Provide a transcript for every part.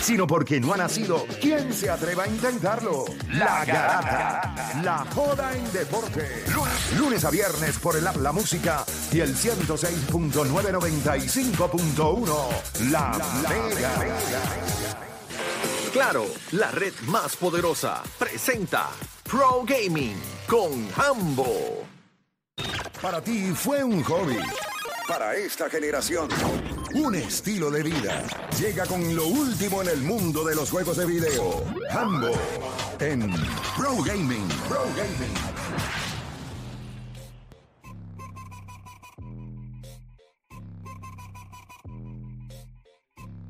Sino porque no ha nacido. ¿Quién se atreva a intentarlo? La Garata. La joda en deporte. Lunes, a viernes por el app La Música y el 106.995.1. La, Mega. Claro, la red más poderosa presenta Pro Gaming con Hambo. Para ti fue un hobby. Para esta generación, un estilo de vida. Llega con lo último en el mundo de los juegos de video. Hambo en Pro Gaming. Pro Gaming.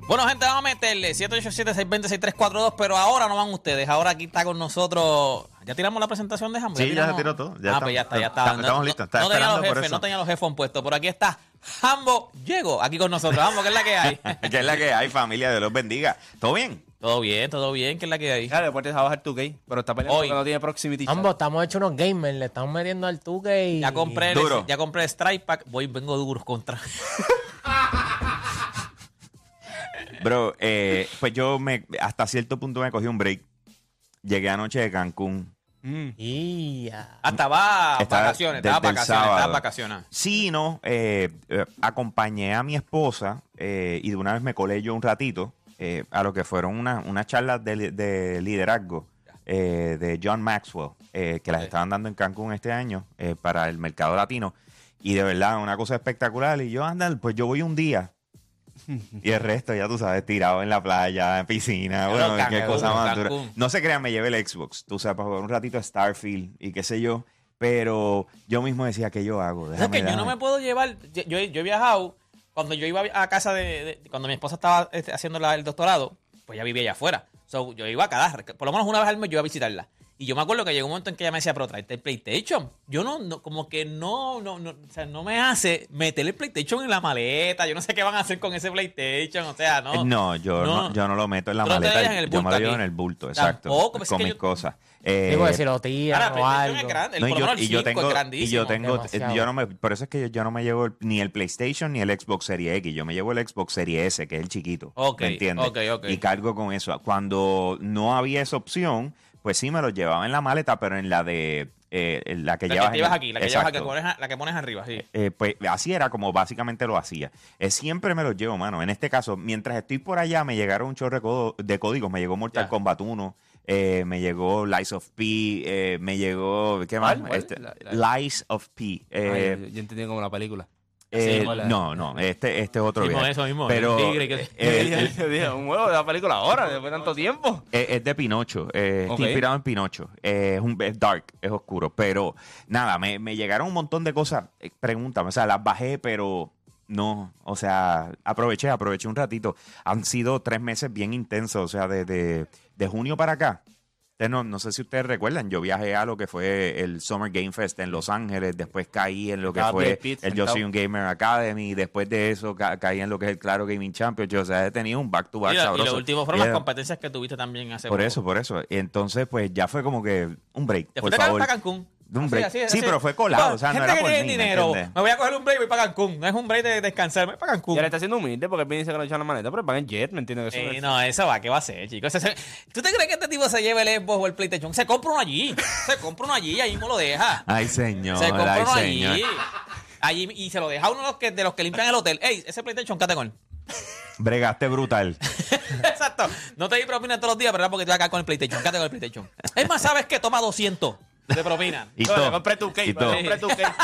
Bueno, gente, vamos a meterle 787-620-6342, pero ahora no van ustedes. Ahora aquí está con nosotros. ¿Ya tiramos la presentación de Hambo? Sí, ya se tiró todo. Ya ah, está- pues ya está, ya está. estamos listos, no tenía los jefes, no tenía los jefes puestos. Por aquí está Hambo. Llego aquí con nosotros. Hambo, ¿qué es la que hay? que es la que hay, familia, Dios los bendiga. ¿Todo bien? todo bien, todo bien. ¿Qué es la que hay? Claro, después te vas a bajar tu gay, pero está peleando Hoy. porque no tiene proximity. Ambos estamos hechos unos gamers, le estamos metiendo al tuque y... Ya compré, el, Duro. ya compré el Strike Pack. Voy, vengo duros contra. Bro, eh, pues yo me, hasta cierto punto me cogí un break. Llegué anoche de Cancún. Mm. Y ya. Hasta va Estaba vacaciones, desde estaba vacaciones, estaba vacaciones. Sí, no, eh, eh, acompañé a mi esposa eh, y de una vez me colé yo un ratito eh, a lo que fueron una- unas charlas de, li- de liderazgo eh, de John Maxwell, eh, que las estaban dando en Cancún este año eh, para el mercado latino. Y de verdad, una cosa espectacular. Y yo, anda, pues yo voy un día. Y el resto, ya tú sabes, tirado en la playa, en piscina, bueno, Cancún, qué cosa más dura. No se crean, me llevé el Xbox, tú sabes, para jugar un ratito a Starfield y qué sé yo. Pero yo mismo decía, ¿qué yo hago? Es Déjame, que yo no me puedo llevar. Yo, yo, yo he viajado. Cuando yo iba a casa de. de- cuando mi esposa estaba este, haciendo la- el doctorado, pues ya vivía allá afuera. So, yo iba a cada. Por lo menos una vez al mes yo iba a visitarla. Y yo me acuerdo que llegó un momento en que ella me decía, pero tráete el PlayStation. Yo no, no como que no, no, no, o sea, no me hace meter el PlayStation en la maleta. Yo no sé qué van a hacer con ese PlayStation. O sea, no. Eh, No, yo no, No. yo no lo meto en la Tú no te maleta. en el yo me bulto lo llevo aquí. en el bulto, exacto. Tampoco, pues es con que mis yo- cosas. Eh, Digo, si lo Ahora, tiran o PlayStation algo. es grande. El, no, y yo, y yo 5 tengo, es y grandísimo. yo tengo, Demasiado. yo no me, por eso es que yo, yo no me llevo el- ni el PlayStation ni el Xbox Series X, yo me llevo el Xbox Series S, que es el chiquito, Ok, ¿me entiendes? ok, ok. Y cargo con eso. Cuando no había esa opción, pues sí me lo llevaba en la maleta, pero en la de, eh, en la que La llevas que aquí, la que llevas Exacto. que pones, la que pones arriba, sí. Eh, pues así era como básicamente lo hacía. Eh, siempre me los llevo, mano. En este caso, mientras estoy por allá, me llegaron un chorro de, códigos. Me llegó Mortal Ya. Kombat 1, eh, me llegó Lies of P, eh, me llegó. ¿Qué más? ¿Cuál? ¿Cuál? Este, La- la- Lies of P. Ay, Eh, yo entendí como la película. Eh, Sí, no, no, este, este es otro. Mismo viaje. eso mismo, Pero el tigre que- eh, eh, un huevo de la película ahora, después de tanto tiempo. Eh, es de Pinocho, eh, Ok. está inspirado en Pinocho. Eh, es, un, es dark, es oscuro. Pero nada, me, me llegaron un montón de cosas. Eh, pregúntame, o sea, las bajé, pero no. O sea, aproveché, aproveché un ratito. Han sido tres meses bien intensos, o sea, de, de, de junio para acá. No, no sé si ustedes recuerdan, yo viajé a lo que fue el Summer Game Fest en Los Ángeles, después caí en lo que Estaba fue Brad Pitt el Yo. Soy un Gamer Academy, después de eso ca- caí en lo que es el Claro Gaming Championship, o sea, he tenido un back-to-back Y, la- y sabroso. lo último fueron las competencias que tuviste también hace por poco. eso, por eso. Y entonces, pues ya fue como que un break, Te por fuiste favor. para Cancún. De un Así, break. así, Sí, así. pero fue colado, o sea, no Gente era que por tiene mí, ¿me dinero. Me voy a coger un break y voy para Cancún. No es un break de descansar, me voy para Cancún. Ya le está haciendo humilde porque él dice que no echan la maneta, pero pagan jet, ¿me entiendes? Eso Eh, no, eso va, ¿qué va a hacer, chicos? ¿Tú te crees que este tipo se lleve el Xbox o el PlayStation? Se compra uno allí. Se compra uno allí y ahí mismo lo deja. Ay, señor, se compra ay, uno señor. allí. Allí y se lo deja a uno de los que, de los que limpian el hotel. Ey, ese PlayStation, quédate con él. Bregaste brutal. Exacto. No te di propina todos los días, pero era porque te iba a caer con el PlayStation. Quédate con el PlayStation. Es más, ¿sabes qué? Toma 200 de propina. Y todo. compré tu Y cake, compré tu cake.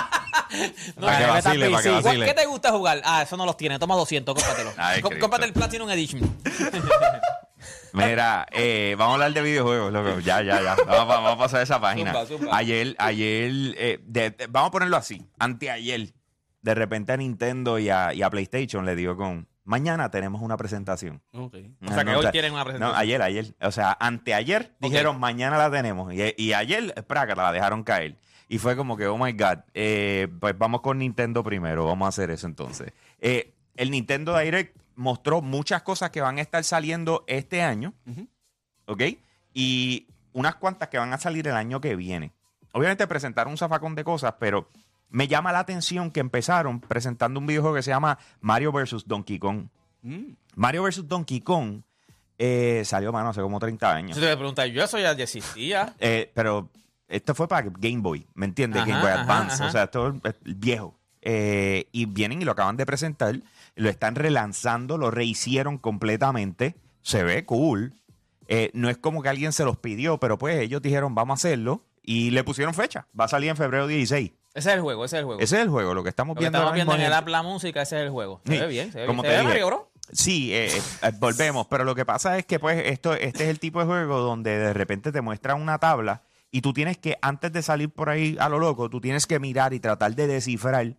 No, Para que no, vacile, para que sí. vacile. ¿Qué te gusta jugar? Ah, eso no los tiene. Toma 200, cómpratelo. Ay. Cómprate el Platinum Edition. Mira, eh, vamos a hablar de videojuegos, loco. Ya, ya, ya. Vamos, a- vamos a pasar esa página. Zumba, zumba. Ayer, ayer, eh, de- de- vamos a ponerlo así. Anteayer, de repente a Nintendo y a, y a PlayStation le digo con, mañana tenemos una presentación. O sea, que hoy tienen una presentación. No, ayer, ayer. O sea, anteayer dijeron, mañana la tenemos. Y, y ayer, prácata, la dejaron caer. Y fue como que, oh my God. eh, pues vamos con Nintendo primero. Vamos a hacer eso entonces. Eh, el Nintendo Direct mostró muchas cosas que van a estar saliendo este año. ¿Ok? Y unas cuantas que van a salir el año que viene. Obviamente presentaron un zafacón de cosas, pero me llama la atención que empezaron presentando un videojuego que se llama Mario vs. Donkey Kong. Mm. Mario vs. Donkey Kong eh, salió, mano, hace como 30 años. Si te voy a preguntar, yo eso ya existía. Eh, pero esto fue para Game Boy, ¿me entiendes? Game Boy ajá, Advance. ajá. O sea, esto es viejo. Eh, y vienen y lo acaban de presentar. Lo están relanzando, lo rehicieron completamente. Se ve cool. Eh, no es como que alguien se los pidió, pero pues ellos dijeron, vamos a hacerlo. Y le pusieron fecha. Va a salir en febrero 16. Ese es el juego, ese es el juego. Ese es el juego, lo que estamos Lo que viendo estamos viendo en el app, la música, ese es el juego. Se Sí, ve bien, se ve bien. Se te ve dije. Mario, bro. Sí, eh, eh, volvemos, pero lo que pasa es que pues esto, este es el tipo de juego donde de repente te muestra una tabla y tú tienes que, antes de salir por ahí a lo loco, tú tienes que mirar y tratar de descifrar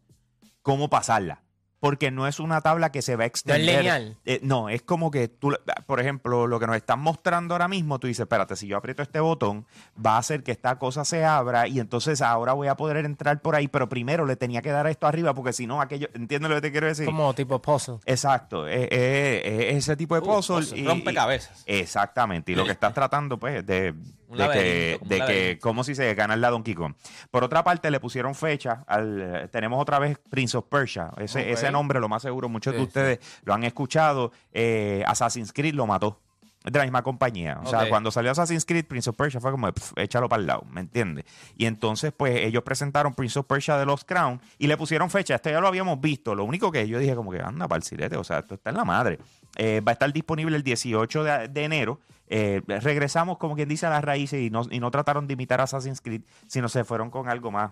cómo pasarla. Porque no es una tabla que se va a extender. lineal. Eh, no, es como que tú, por ejemplo, lo que nos están mostrando ahora mismo, tú dices, espérate, si yo aprieto este botón, va a hacer que esta cosa se abra y entonces ahora voy a poder entrar por ahí, pero primero le tenía que dar esto arriba porque si no, aquello, ¿entiendes lo que te quiero decir? Como tipo puzzle. Exacto, es, es- es ese tipo de Uh, puzzle. puzzle, y- rompecabezas. Exactamente, y lo que estás tratando, pues, de, Un de que, de que, como si se gana la Donkey Kong. Por otra parte, le pusieron fecha, al, eh, tenemos otra vez Prince of Persia, ese, ese nombre, lo más seguro, muchos de Sí, ustedes lo han escuchado, eh, Assassin's Creed lo mató. De la misma compañía. O sea, cuando salió Assassin's Creed, Prince of Persia fue como, échalo para el lado, ¿me entiendes? Y entonces, pues, ellos presentaron Prince of Persia de los Crown y le pusieron fecha. Esto ya lo habíamos visto. Lo único que yo dije, como que anda para el silete, o sea, esto está en la madre. Eh, va a estar disponible el 18 de, de enero. Eh, regresamos, como quien dice, a las raíces y no, y no trataron de imitar Assassin's Creed, sino se fueron con algo más.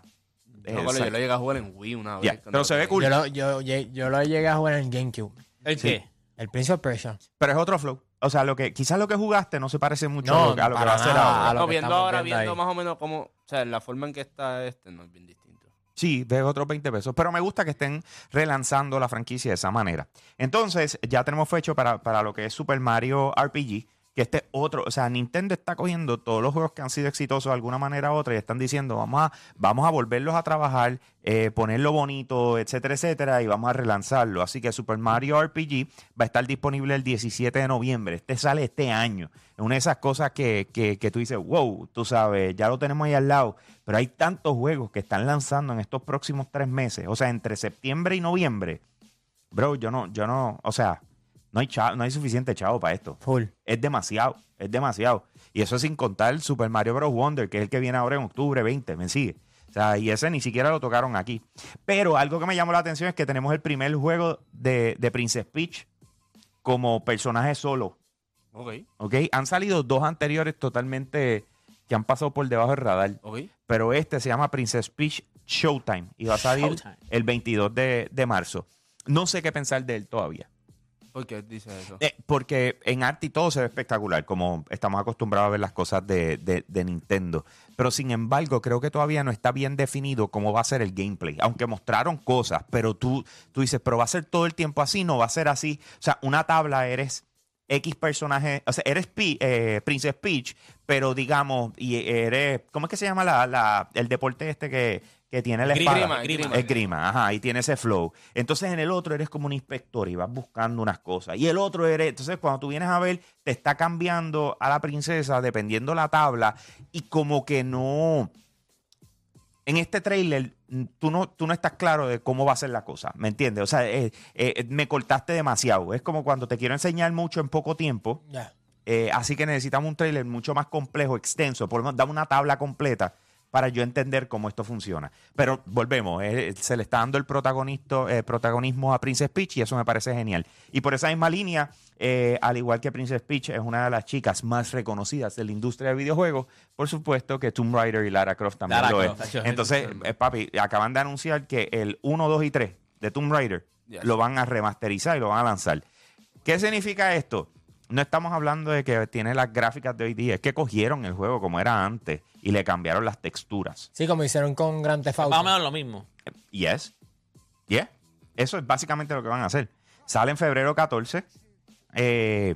Yo, lo llegué a jugar en Wii una vez. Pero se ve cool. Yo lo, yo, yo, yo lo llegué a jugar en GameCube. ¿El qué? El Prince of Persia. Pero es otro flow. O sea, lo que quizás lo que jugaste no se parece mucho No, a lo, que- a lo que para va a hacer nada. ahora. a lo No, que viendo estamos ahora, viendo más o menos cómo. O sea, la forma en que está este no es bien distinto. Sí, de otros 20 pesos. Pero me gusta que estén relanzando la franquicia de esa manera. Entonces, ya tenemos fecho para, para lo que es Super Mario RPG. Que este otro, o sea, Nintendo está cogiendo todos los juegos que han sido exitosos de alguna manera u otra y están diciendo, vamos a, vamos a volverlos a trabajar, eh, ponerlo bonito, etcétera, etcétera, y vamos a relanzarlo. Así que Super Mario RPG va a estar disponible el 17 de noviembre. Este sale este año. Una de esas cosas que, que, que tú dices, wow, tú sabes, ya lo tenemos ahí al lado. Pero hay tantos juegos que están lanzando en estos próximos tres meses. O sea, entre septiembre y noviembre. Bro, yo no, yo no, o sea, no hay, chavo- no hay suficiente chavo para esto. Full. Es demasiado, es demasiado. Y eso sin contar Super Mario Bros. Wonder, que es el que viene ahora en octubre 20, ¿me sigue? O sea, y ese ni siquiera lo tocaron aquí. Pero algo que me llamó la atención es que tenemos el primer juego de, de Princess Peach como personaje solo. Ok, ¿Ok? Han salido dos anteriores totalmente que han pasado por debajo del radar. ok. Pero este se llama Princess Peach Showtime y va a salir Showtime. el 22 de, de marzo. No sé qué pensar de él todavía. ¿Por qué dice eso? Eh, porque en arte y todo se ve espectacular, como estamos acostumbrados a ver las cosas de, de- Nintendo. Pero sin embargo, creo que todavía no está bien definido cómo va a ser el gameplay. Aunque mostraron cosas, pero tú, tú dices, pero va a ser todo el tiempo así, no va a ser así. O sea, una tabla eres X personaje, o sea, eres Pi- eh, Princess Peach, pero digamos, y eres, ¿cómo es que se llama la, la- el deporte este que, que tiene la Grima, espada? grima. Es grima, ajá, y tiene ese flow. Entonces en el otro eres como un inspector y vas buscando unas cosas. Y el otro eres, entonces cuando tú vienes a ver, te está cambiando a la princesa dependiendo la tabla y como que no... En este trailer, tú no, tú no estás claro de cómo va a ser la cosa, ¿me entiendes? O sea, eh, eh, me cortaste demasiado. Es como cuando te quiero enseñar mucho en poco tiempo, eh, así que necesitamos un trailer mucho más complejo, extenso. Por lo menos, dame una tabla completa para yo entender cómo esto funciona. Pero volvemos, eh, se le está dando el protagonista, eh, protagonismo a Princess Peach y eso me parece genial. Y por esa misma línea, eh, al igual que Princess Peach es una de las chicas más reconocidas de la industria de videojuegos, por supuesto que Tomb Raider y Lara Croft también Lara lo Croft, es. Entonces, eh, papi, acaban de anunciar que el 1, 2 y 3 de Tomb Raider Yes. lo van a remasterizar y lo van a lanzar. ¿Qué significa esto? No estamos hablando de que tiene las gráficas de hoy día, es que cogieron el juego como era antes y le cambiaron las texturas. Sí, como hicieron con Grand Theft Auto. Más o menos lo mismo. Yes. Yeah. Eso es básicamente lo que van a hacer. Sale en febrero 14. Eh,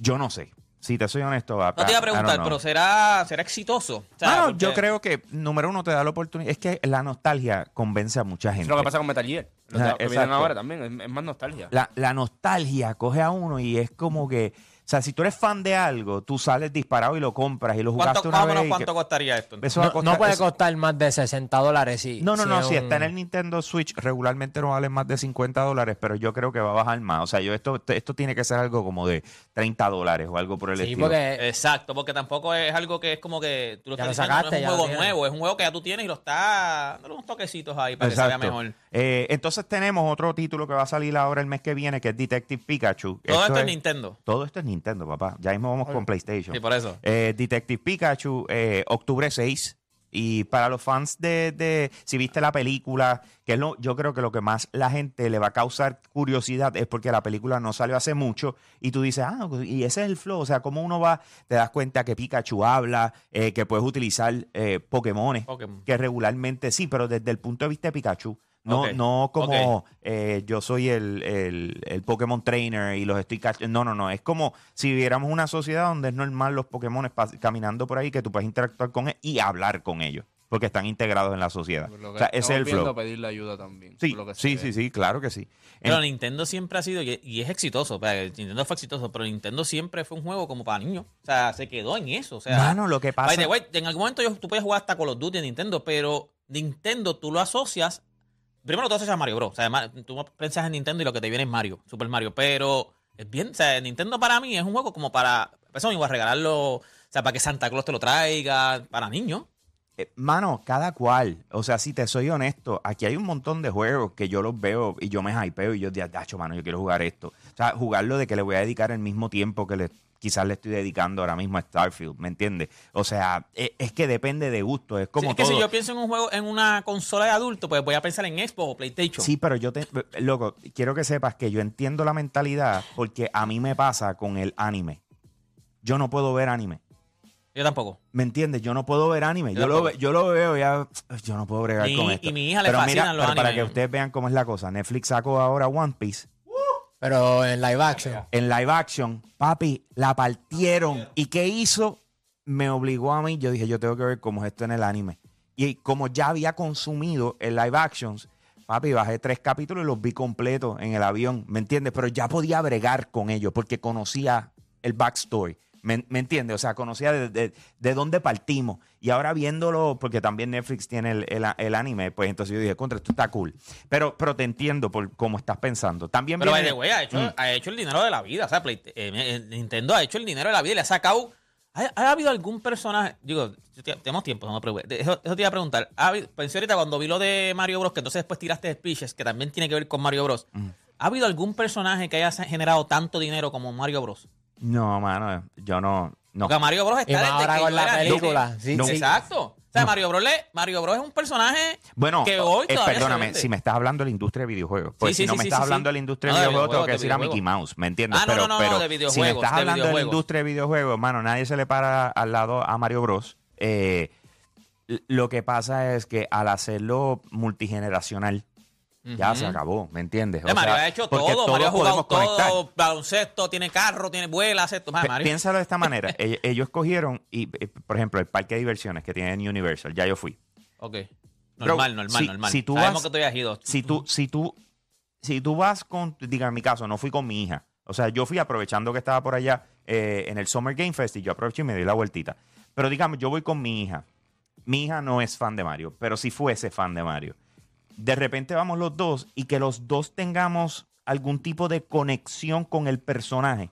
yo no sé. Si te soy honesto. No te iba a preguntar, pero ¿será, será exitoso? O sea, Mano, porque- yo creo que, número uno, te da la oportunidad. Es que la nostalgia convence a mucha Eso gente. es lo que pasa con Metal Gear. Lo Ajá, que vienen ahora también. Es, es más nostalgia. La, la nostalgia coge a uno y es como que. O sea, si tú eres fan de algo, tú sales disparado y lo compras y lo jugaste ¿Cuánto, una vez. cuánto que- costaría esto? eso No, costar- no puede eso- costar más de 60 dólares. Si, No, no, si no, es si un- está en el Nintendo Switch, regularmente no vale más de 50 dólares, pero yo creo que va a bajar más. O sea, yo esto, esto tiene que ser algo como de 30 dólares o algo por el Sí, estilo. porque Exacto, porque tampoco es algo que es como que tú lo Ya estás lo diciendo, sacaste, no es un juego nuevo, es un juego que ya tú tienes y lo estás dándole unos toquecitos ahí para que se vea mejor. Eh, entonces tenemos otro título que va a salir ahora el mes que viene, que es Detective Pikachu. Todo esto es es- Nintendo. Todo esto es Nintendo, papá. Ya mismo vamos con PlayStation. Sí, por eso. Eh, Detective Pikachu, eh, octubre 6. Y para los fans de, de- si viste la película, que es lo, yo creo que lo que más la gente le va a causar curiosidad es porque la película no salió hace mucho y tú dices, ah, y ese es el flow, o sea, como uno va, te das cuenta que Pikachu habla, eh, que puedes utilizar eh, Pokémones, Pokémon. que regularmente sí, pero desde el punto de vista de Pikachu, no, no como eh, yo soy el, el, el Pokémon Trainer y los estoy No, no, no. Es como si viviéramos una sociedad donde es normal los Pokémon caminando por ahí, que tú puedes interactuar con ellos y hablar con ellos, porque están integrados en la sociedad. O sea, ese es el flow. pedirle ayuda también. Sí, lo que sí, sí, sí, claro que sí. Pero En- Nintendo siempre ha sido, y es exitoso, o sea, Nintendo fue exitoso, pero Nintendo siempre fue un juego como para niños. O sea, se quedó en eso. O sea, Mano, lo que pasa- by the way, en algún momento yo- tú puedes jugar hasta Call of Duty en Nintendo, pero Nintendo tú lo asocias. Primero tú asocias a Mario Bros. O sea, tú piensas en Nintendo y lo que te viene es Mario, Super Mario. Pero es bien, o sea, Nintendo para mí es un juego como para. Eso mismo, a regalarlo. O sea, para que Santa Claus te lo traiga, para niños. Eh, Mano, cada cual. O sea, si te soy honesto, aquí hay un montón de juegos que yo los veo y yo me hypeo y yo digo, dacho, mano, yo quiero jugar esto. O sea, jugarlo de que le voy a dedicar el mismo tiempo que le, quizás le estoy dedicando ahora mismo a Starfield, ¿me entiendes? O sea, e- es, que depende de gusto, es como Sí, es que todo. si yo pienso en un juego, en una consola de adulto, pues voy a pensar en Xbox o PlayStation. Sí, pero yo te. Loco, quiero que sepas que yo entiendo la mentalidad porque a mí me pasa con el anime. Yo no puedo ver anime. Yo tampoco. ¿Me entiendes? Yo no puedo ver anime. Yo Yo, lo, yo lo veo ya. Yo no puedo bregar Mi- con esto. y mi hija le pero fascinan mira, los pero para animes. que ustedes vean cómo es la cosa. Netflix sacó ahora One Piece Pero en live action. en live action. Papi, la partieron. ¿Y qué hizo? Me obligó a mí. Yo dije, yo tengo que ver cómo es esto en el anime. Y como ya había consumido el live actions, papi, bajé tres capítulos y los vi completos en el avión. ¿Me entiendes? Pero ya podía bregar con ellos porque conocía el backstory. ¿Me, me entiendes? O sea, conocía de, de- de dónde partimos. Y ahora viéndolo, porque también Netflix tiene el, el- el anime, pues entonces yo dije, contra, esto está cool. Pero, pero te entiendo por cómo estás pensando. También Pero, viene- way, ha hecho, Mm. ha hecho el dinero de la vida. O sea, Play- eh, eh, Nintendo ha hecho el dinero de la vida y le ha sacado. ¿Ha, ha habido algún personaje? Digo, tenemos tiempo, no me preocupes. Eso, eso te iba a preguntar. ¿Ha habido- pensé ahorita cuando vi lo de Mario Bros, que entonces después tiraste speeches, que también tiene que ver con Mario Bros. Mm. ¿Ha habido algún personaje que haya generado tanto dinero como Mario Bros? No, mano, yo no. no. Porque Mario Bros está Y más desde ahora que con yo la era película, nene. sí, No. sí. Exacto. O sea, No. Mario, Bros le- Mario Bros es un personaje Bueno, que hoy eh, todavía se perdóname, vende. si me estás hablando de la industria de videojuegos. Pues Sí, si no sí, me sí, estás sí, hablando sí. de la industria No, de de videojuegos, tengo videojuegos, que de decir a Mickey. Mouse, ¿me entiendes? Ah, no, pero, no, no, pero de si me videojuegos, estás de hablando de la videojuegos. industria de videojuegos, mano, nadie se le para al lado a Mario Bros. Eh, l- lo que pasa es que al hacerlo multigeneracional, ya se acabó, ¿me entiendes? O Mario sea, ha hecho todo. Mario ha jugado todo. Baloncesto, tiene carro, tiene vuela, hace todo. Pi- Mario. Piénsalo de esta manera. Ell- Ellos cogieron, y, eh, por ejemplo, el parque de diversiones que tienen Universal, ya yo fui. Ok. Normal, normal, si- normal. si tú Sabemos vas- que tú ido. si tú, si tú, si tú vas con, diga en mi caso, no fui con mi hija. O sea, yo fui aprovechando que estaba por allá eh, en el Summer Game Fest y yo aproveché y me di la vueltita. Pero digamos, yo voy con mi hija. Mi hija no es fan de Mario, pero si fuese fan de Mario. De repente vamos los dos y que los dos tengamos algún tipo de conexión con el personaje.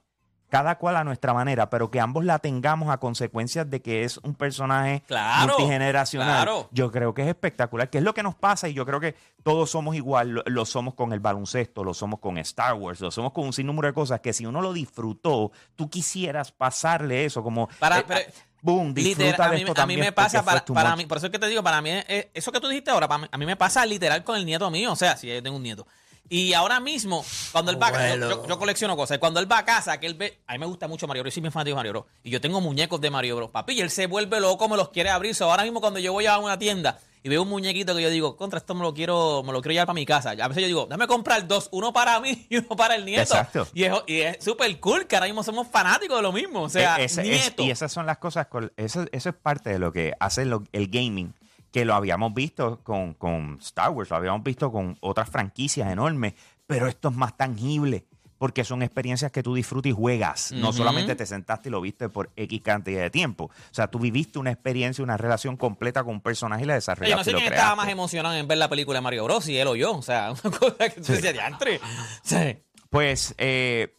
cada cual a nuestra manera, pero que ambos la tengamos a consecuencias de que es un personaje Claro, multigeneracional. claro. Yo creo que es espectacular, que es lo que nos pasa y yo creo que todos somos igual, lo, lo somos con el baloncesto, lo somos con Star Wars, lo somos con un sinnúmero de cosas que si uno lo disfrutó, tú quisieras pasarle eso como... Para- eh, pero- boom, disfruta Literal, a de mí, esto a mí también me pasa, para, para mí, por eso es que te digo, para mí, es- eso que tú dijiste ahora, para mí- a mí me pasa literal con el nieto mío, o sea, si yo tengo un nieto. Y ahora mismo, cuando él va a casa, yo, yo- yo colecciono cosas, y cuando él va a casa, que él ve, a mí me gusta mucho Mario Bros, soy bien fanático de Mario Bros, y yo tengo muñecos de Mario Bros, papi, y él se vuelve loco, me los quiere abrir, so, ahora mismo cuando yo voy a una tienda y veo un muñequito que yo digo, contra esto me lo quiero, me lo quiero llevar para mi casa, a veces yo digo, déjame comprar dos, uno para mí y uno para el nieto. Exacto. Y es, y es súper cool, que ahora mismo somos fanáticos de lo mismo, o sea, E- es- nieto. y esas son las cosas, con- eso, eso es parte de lo que hace lo- el gaming, que lo habíamos visto con, con Star Wars, lo habíamos visto con otras franquicias enormes, pero esto es más tangible. Porque son experiencias que tú disfrutas y juegas. No solamente te sentaste y lo viste por X cantidad de tiempo. O sea, tú viviste una experiencia, una relación completa con un personaje y la Yo desarrollaste. no sé y quién estaba más emocionado en ver la película de Mario Bros. Si él o yo. O sea, una cosa que tú decías, diantre. Sí. Pues eh,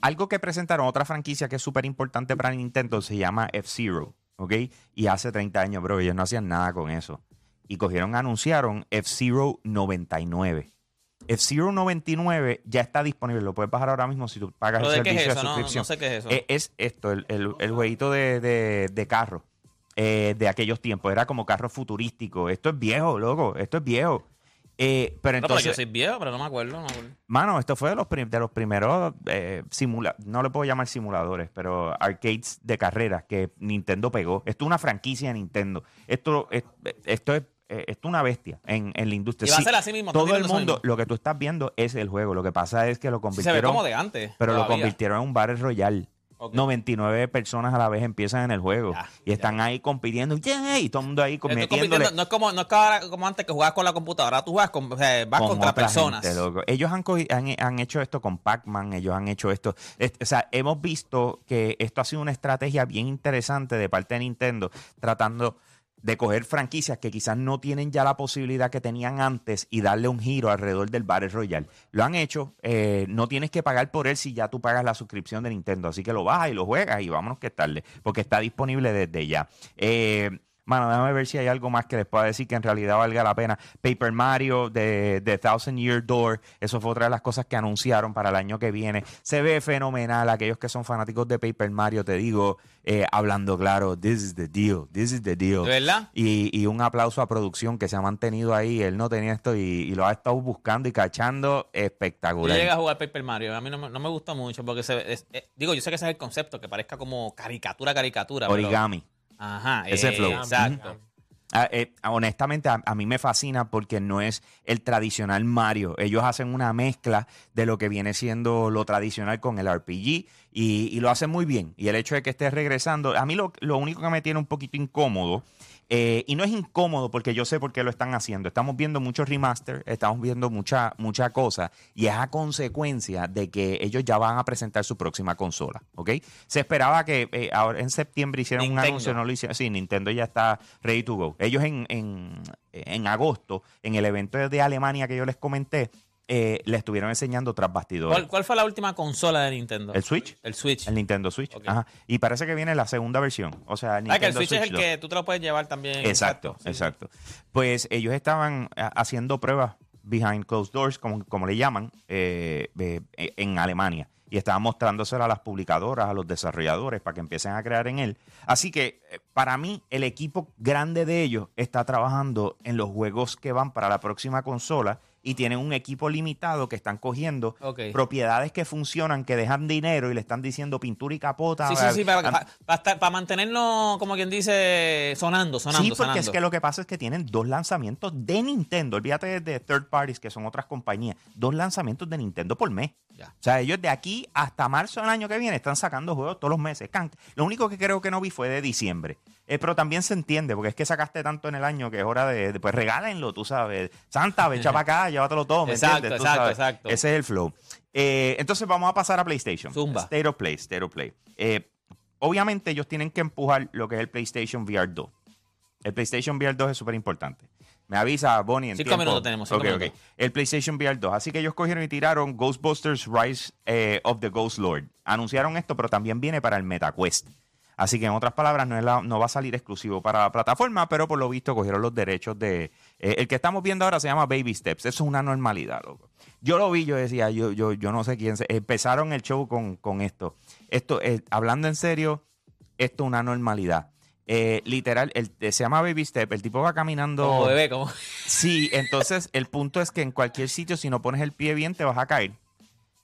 algo que presentaron, otra franquicia que es súper importante para Nintendo, se llama F-Zero, ¿ok? Y hace 30 años, bro, ellos no hacían nada con eso. Y cogieron, anunciaron F-Zero 99. F-Zero 99 ya está disponible, lo puedes bajar ahora mismo si tú pagas ¿Pero el es servicio eso? de No, suscripción. no sé qué es eso. Eh, es esto, el, el, el jueguito de, de, de carro eh, de aquellos tiempos. Era como carro futurístico. Esto es viejo, loco. Esto es viejo. Eh, pero No, pero yo entonces, soy viejo, pero no me acuerdo. No me acuerdo. Mano, esto fue de los, de los primeros eh, no le puedo llamar simuladores, pero arcades de carreras que Nintendo pegó. Esto es una franquicia de Nintendo. Esto es, esto es, eh, esto es una bestia en, en la industria. Y va a ser así mismo, Todo el mundo, mismo. lo que tú estás viendo es el juego. Lo que pasa es que lo Sí, se ve convirtieron, como de antes. pero lo convirtieron en un Battle Royale. Ok. 99 personas a la vez empiezan en el juego Ya, y están ahí compitiendo ¡yay! y todo el mundo ahí compitiendo, No es como, no es como, antes que jugabas con la computadora. Tú juegas con, o sea, vas con contra personas. gente, loco. Ellos han, han, han hecho esto con Pac-Man, ellos han hecho esto. Es- o sea, hemos visto que esto ha sido una estrategia bien interesante de parte de Nintendo, tratando de coger franquicias que quizás no tienen ya la posibilidad que tenían antes y darle un giro alrededor del Battle Royale. Lo han hecho, eh, no tienes que pagar por él si ya tú pagas la suscripción de Nintendo, así que lo bajas y lo juegas y vámonos que es tarde, porque está disponible desde ya. Eh, Mano, déjame ver si hay algo más que les pueda decir que en realidad valga la pena. Paper Mario de, de Thousand Year Door, eso fue otra de las cosas que anunciaron para el año que viene. Se ve fenomenal. Aquellos que son fanáticos de Paper Mario, te digo, eh, hablando claro, this is the deal, this is the deal. ¿De verdad? Y, y un aplauso a producción que se ha mantenido ahí. Él no tenía esto y, y lo ha estado buscando y cachando Yo espectacular. llegué a jugar Paper Mario. A mí no no me gusta mucho porque se es- eh, digo, yo sé que ese es el concepto, que parezca como caricatura, caricatura. pero- Origami. Ajá, Ese eh, flow. Exacto. Ah, eh, honestamente, a, a mí me fascina porque no es el tradicional Mario. Ellos hacen una mezcla de lo que viene siendo lo tradicional con el RPG y, y lo hacen muy bien. Y el hecho de que esté regresando, a mí lo, lo único que me tiene un poquito incómodo, eh, y no es incómodo porque yo sé por qué lo están haciendo. Estamos viendo muchos remaster, estamos viendo mucha, mucha cosa, y es a consecuencia de que ellos ya van a presentar su próxima consola. ¿ok? Se esperaba que eh, ahora en septiembre hicieran un anuncio, no lo hicieron. Sí, Nintendo ya está ready to go. Ellos en, en, en agosto, en el evento de Alemania que yo les comenté, eh, le estuvieron enseñando tras bastidores. ¿Cuál, cuál fue la última consola de Nintendo? ¿El Switch? El Switch. El Nintendo Switch. Ajá. Y parece que viene la segunda versión. O sea, Nintendo ah, que el Switch, es el que tú te lo puedes llevar también. Exacto, sí. exacto. Pues ellos estaban ah, haciendo pruebas behind closed doors, como, como le llaman, eh, eh, en Alemania. Y estaban mostrándosela a las publicadoras, a los desarrolladores, para que empiecen a crear en él. Así que, eh, para mí, el equipo grande de ellos está trabajando en los juegos que van para la próxima consola y tienen un equipo limitado que están cogiendo propiedades que funcionan, que dejan dinero y le están diciendo pintura y capota. Sí, sí, sí, para, para, para estar- para mantenernos, como quien dice, sonando, sonando, sí, porque sonando. es que lo que pasa es que tienen dos lanzamientos de Nintendo. Olvídate de, third parties, que son otras compañías. Dos lanzamientos de Nintendo por mes. Ya. O sea, ellos de aquí hasta marzo del año que viene están sacando juegos todos los meses. Lo único que creo que no vi fue de diciembre. Eh, pero también se entiende, porque es que sacaste tanto en el año que es hora de, de, pues regálenlo, tú sabes. Santa, ve, para acá, llévatelo todo, ¿me Exacto, entiendes? Exacto, sabes. exacto. Ese es el flow. Eh, entonces vamos a pasar a PlayStation. Zumba. State of Play, State of Play. Eh, obviamente ellos tienen que empujar lo que es el PlayStation VR 2. El PlayStation VR 2 es súper importante. Me avisa Bonnie en Cinco tiempo. minutos tenemos, cinco Ok, ok. minutos. El PlayStation VR 2. Así que ellos cogieron y tiraron Ghostbusters Rise eh, of the Ghost Lord. Anunciaron esto, pero también viene para el MetaQuest. Así que en otras palabras, no, es la- no va a salir exclusivo para la plataforma, pero por lo visto cogieron los derechos de... eh, el que estamos viendo ahora se llama Baby Steps. Eso es una normalidad, loco. Yo lo vi, yo decía, yo, yo, yo no sé quién... se- Empezaron el show con, con esto. Esto, eh, hablando en serio, esto es una normalidad. Eh, literal, el, se llama Baby Step, el tipo va caminando... Como bebé, como. Sí, entonces el punto es que en cualquier sitio, si no pones el pie bien, te vas a caer.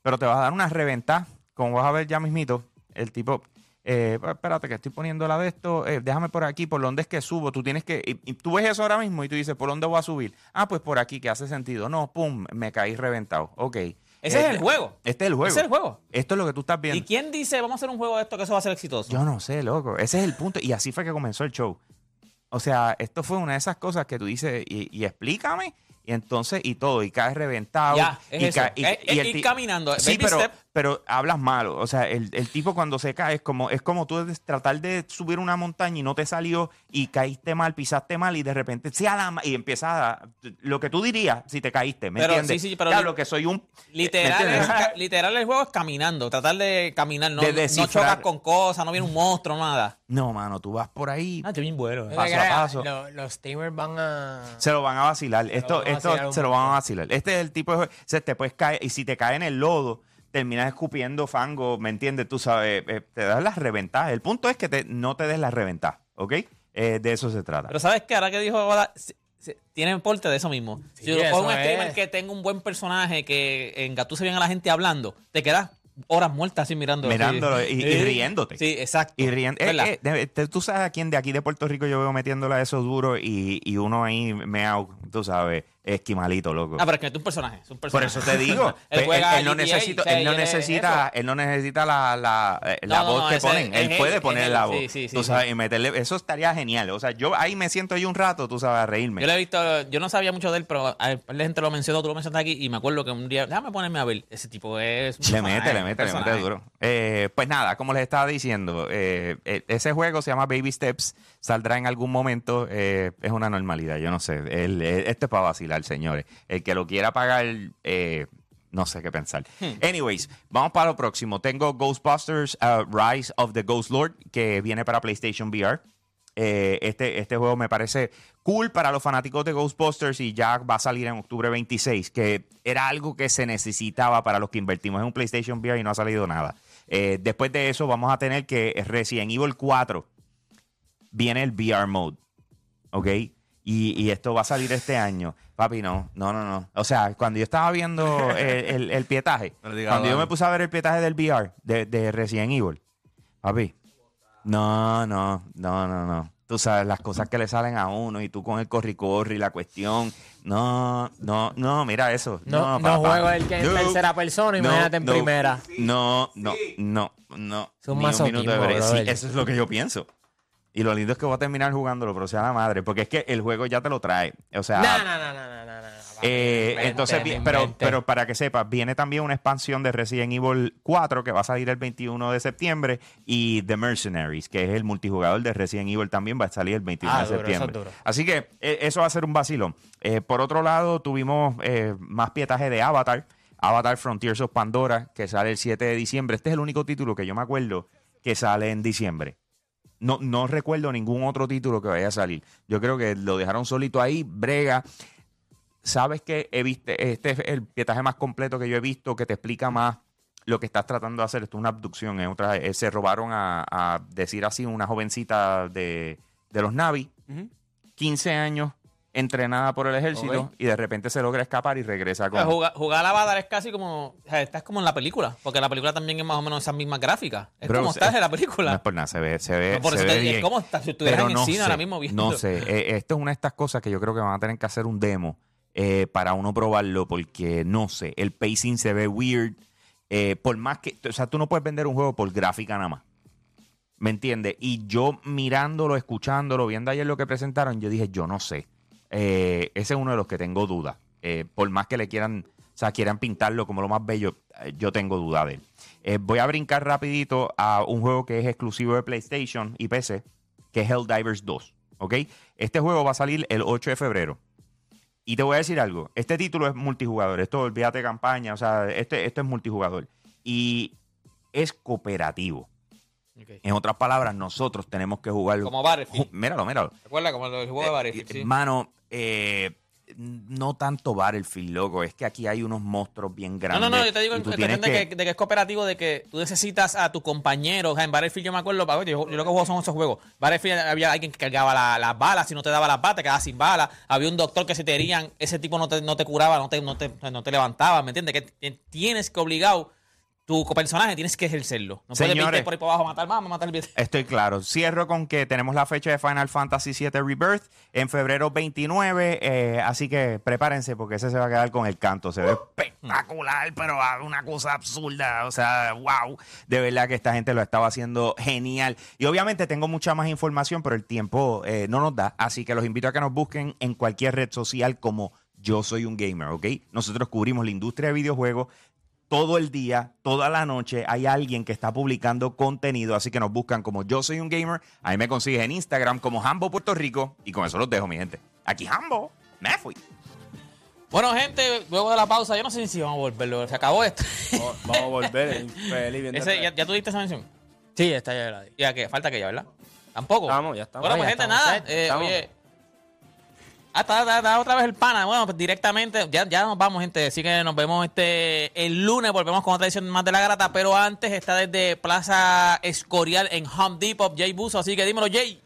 Pero te vas a dar una reventada, como vas a ver ya mismito. El tipo, eh, pues, espérate que estoy poniendo la de esto, eh, déjame por aquí, por dónde es que subo. Tú tienes que, y, y tú ves eso ahora mismo y tú dices, ¿por dónde voy a subir? Ah, pues por aquí, que hace sentido. No, pum, me caí reventado. Ok. Ese es el juego. Este es el juego. Ese es el juego. Esto es lo que tú estás viendo. ¿Y quién dice, vamos a hacer un juego de esto que eso va a ser exitoso? Yo no sé, loco. Ese es el punto. Y así fue que comenzó el show. O sea, esto fue una de esas cosas que tú dices, y, y explícame, y entonces, y todo, y caes reventado. Ya, es y eso. y- y ti- caminando, Sí, baby pero, step. Pero hablas malo. O sea, el, el tipo cuando se cae es como, es como tú tratar de subir una montaña y no te salió, y caíste mal, pisaste mal, y de repente, sí, a la ma- y empiezas a, lo que tú dirías si te caíste, ¿me Pero, entiendes? sí, sí, pero Claro, li- que soy un... Literal, literal el juego es caminando, tratar de caminar, no, De no chocas con cosas, no viene un monstruo, nada. No, mano, tú vas por ahí, Ah, estoy bien bueno. No Paso te a paso. lo- Los streamers van a. Se lo van a vacilar. Esto, esto se lo van a vacilar. Este es el tipo de juego. O sea, te puedes caer. Y si te cae en el lodo, terminas escupiendo fango, ¿me entiendes? Tú sabes, eh, te das las reventadas. El punto es que te- no te des las reventadas, ¿ok? Eh, de eso se trata. Pero ¿sabes qué? Ahora que dijo Oda, si- si- tiene porte de eso mismo. Sí, si eso pones un streamer es. que tenga un buen personaje, que engatuse bien a la gente hablando, te quedas horas muertas así mirando. Mirándolo y- riéndote. Sí, exacto. Y riendo. eh, eh, tú sabes a quién de aquí de Puerto Rico yo veo metiéndole a eso duro y, y uno ahí me tú sabes, esquimalito, loco. Ah, pero es que es un personaje. Es un Por personaje. eso te digo, él, él, él no necesita, él no él es necesita, él no necesita la, la, eh, la No, no, voz no, que ponen. él él, puede poner él, la voz. sí, sí, tú sí. sabes, y meterle, eso estaría genial. O sea, yo ahí me siento ahí un rato, tú sabes, a reírme. Yo lo he visto, yo no sabía mucho de él, pero a la gente lo mencionó, tú lo mencionaste aquí, y me acuerdo que un día, déjame ponerme a ver, ese tipo es... un Le mete, le mete, le mete personaje. duro. Eh, pues nada, como les estaba diciendo, eh, eh, ese juego se llama Baby Steps, saldrá en algún momento, eh, es una normalidad, yo no sé. El- este es para vacilar, señores. El que lo quiera pagar, eh, no sé qué pensar. Anyways, vamos para lo próximo. Tengo Ghostbusters uh, Rise of the Ghost Lord, que viene para PlayStation VR. Eh, este, este juego me parece cool para los fanáticos de Ghostbusters y ya va a salir en octubre 26, que era algo que se necesitaba para los que invertimos en un PlayStation VR y no ha salido nada. Eh, después de eso vamos a tener que Resident Evil 4 viene el VR mode, ¿ok? Y, y esto va a salir este año. Papi, no, no, no, no. O sea, cuando yo estaba viendo el, el- el pietaje, No cuando yo me puse a ver el pietaje del VR de, de Resident Evil, papi, no, no, no, no, no. Tú sabes, las cosas que le salen a uno y tú con el corri-corri, la cuestión. No, no, no, mira eso. No, no, papá. juego el que en No, tercera persona, no, imagínate en no, primera. No, no, no, no. Es un Ni masoquismo, minuto de. Sí, eso es lo que yo pienso. Y lo lindo es que voy a terminar jugándolo, pero sea la madre, porque es que el juego ya te lo trae. O sea, No, no, no, no, no, no, eh, Invente, entonces, pero, pero para que sepas, viene también una expansión de Resident Evil 4 que va a salir el 21 de septiembre y The Mercenaries, que es el multijugador de Resident Evil también va a salir el 21 Ah, de duro, eso es septiembre. duro. Así que eh, eso va a ser un vacilón. Eh, por otro lado, tuvimos eh, más pietaje de Avatar, Avatar Frontiers of Pandora, que sale el 7 de diciembre. Este es el único título que yo me acuerdo que sale en diciembre. No, no recuerdo ningún otro título que vaya a salir. Yo creo que lo dejaron solito ahí, brega. Sabes que he visto, este es el pietaje más completo que yo he visto, que te explica más lo que estás tratando de hacer. Esto es una abducción. Es otra, eh, se robaron a, a decir así una jovencita de, de los Navi, 15 años entrenada por el ejército y de repente se logra escapar y regresa con... Jugar, jugar a Avatar es casi como. O sea, estás como en la película. Porque la película también es más o menos esas mismas gráficas. Es Bro, como estás en la No película. es por nada, se ve, se ve, No, por se eso ve te bien. ¿cómo estás? Si estuvieras en el no cine sé, ahora mismo viendo. No sé, Eh, esto es una de estas cosas que yo creo que van a tener que hacer un demo eh, para uno probarlo porque no sé, el pacing se ve weird. eh, por más que, o sea, tú no puedes vender un juego por gráfica nada más. ¿Me entiendes? Y yo mirándolo, escuchándolo, viendo ayer lo que presentaron, yo dije, yo no sé. Eh, ese es uno de los que tengo dudas. Eh, por más que le quieran, o sea, quieran pintarlo como lo más bello, eh, yo tengo duda de él. Voy a brincar rapidito a un juego que es exclusivo de PlayStation y PC, que es Helldivers 2. ¿Ok? Este juego va a salir el 8 de febrero. Y te voy a decir algo, este título es multijugador, esto olvídate campaña, o sea, este, esto es multijugador. Y es cooperativo. En otras palabras, nosotros tenemos que jugar. Como Battlefield. Míralo, míralo. ¿Recuerda como el juego de Battlefield? Eh, sí. Mano, eh, no tanto Battlefield, loco. Es que aquí hay unos monstruos bien No, grandes. no, no, yo te digo en cuestión tienes de que, de que es cooperativo, de que tú necesitas a tu compañero. O sea, en Battlefield yo me acuerdo, yo, yo lo que juego son esos juegos. Battlefield había alguien que cargaba la- las balas, si no te daba las balas, te quedabas sin balas. Había un doctor que si te herían, ese tipo no te, no te curaba, no te, no, te, no te levantaba, ¿me entiendes? Que tienes que obligado, tu personaje tienes que ejercerlo. No puedes Señores. irte por ahí por abajo a matar más, a matar el Estoy claro. Cierro con que tenemos la fecha de Final Fantasy VII Rebirth en febrero 29. eh, así que prepárense porque ese se va a quedar con el canto. Se ve espectacular, pero ah, una cosa absurda. O sea, wow. De verdad que esta gente lo estaba haciendo genial. Y obviamente tengo mucha más información, pero el tiempo eh, no nos da. Así que los invito a que nos busquen en cualquier red social como Yo Soy un Gamer, ¿ok? Nosotros cubrimos la industria de videojuegos todo el día, toda la noche, hay alguien que está publicando contenido, así que nos buscan como Yo Soy un Gamer. Ahí me consigues en Instagram como Hambo Puerto Rico. Y con eso los dejo, mi gente. Aquí Hambo, me fui. Bueno, gente, luego de la pausa, yo no sé si vamos a volverlo. Se acabó esto. Vamos, vamos a volver. infeliz, bien Ese, ya, ¿Ya tú diste esa mención? Sí, está ya la di. Ya que falta que ya, ¿verdad? Tampoco. Estamos, ya estamos. Bueno, Ya pues gente, estamos nada. eh, estamos. oye. Ah, está, está- otra vez el pana. Bueno, pues directamente, ya, ya nos vamos, gente. Así que nos vemos este el lunes. Volvemos con otra edición más de la grata. Pero antes está desde Plaza Escorial en Home Depot, Jay Buso. Así que dímelo, Jay.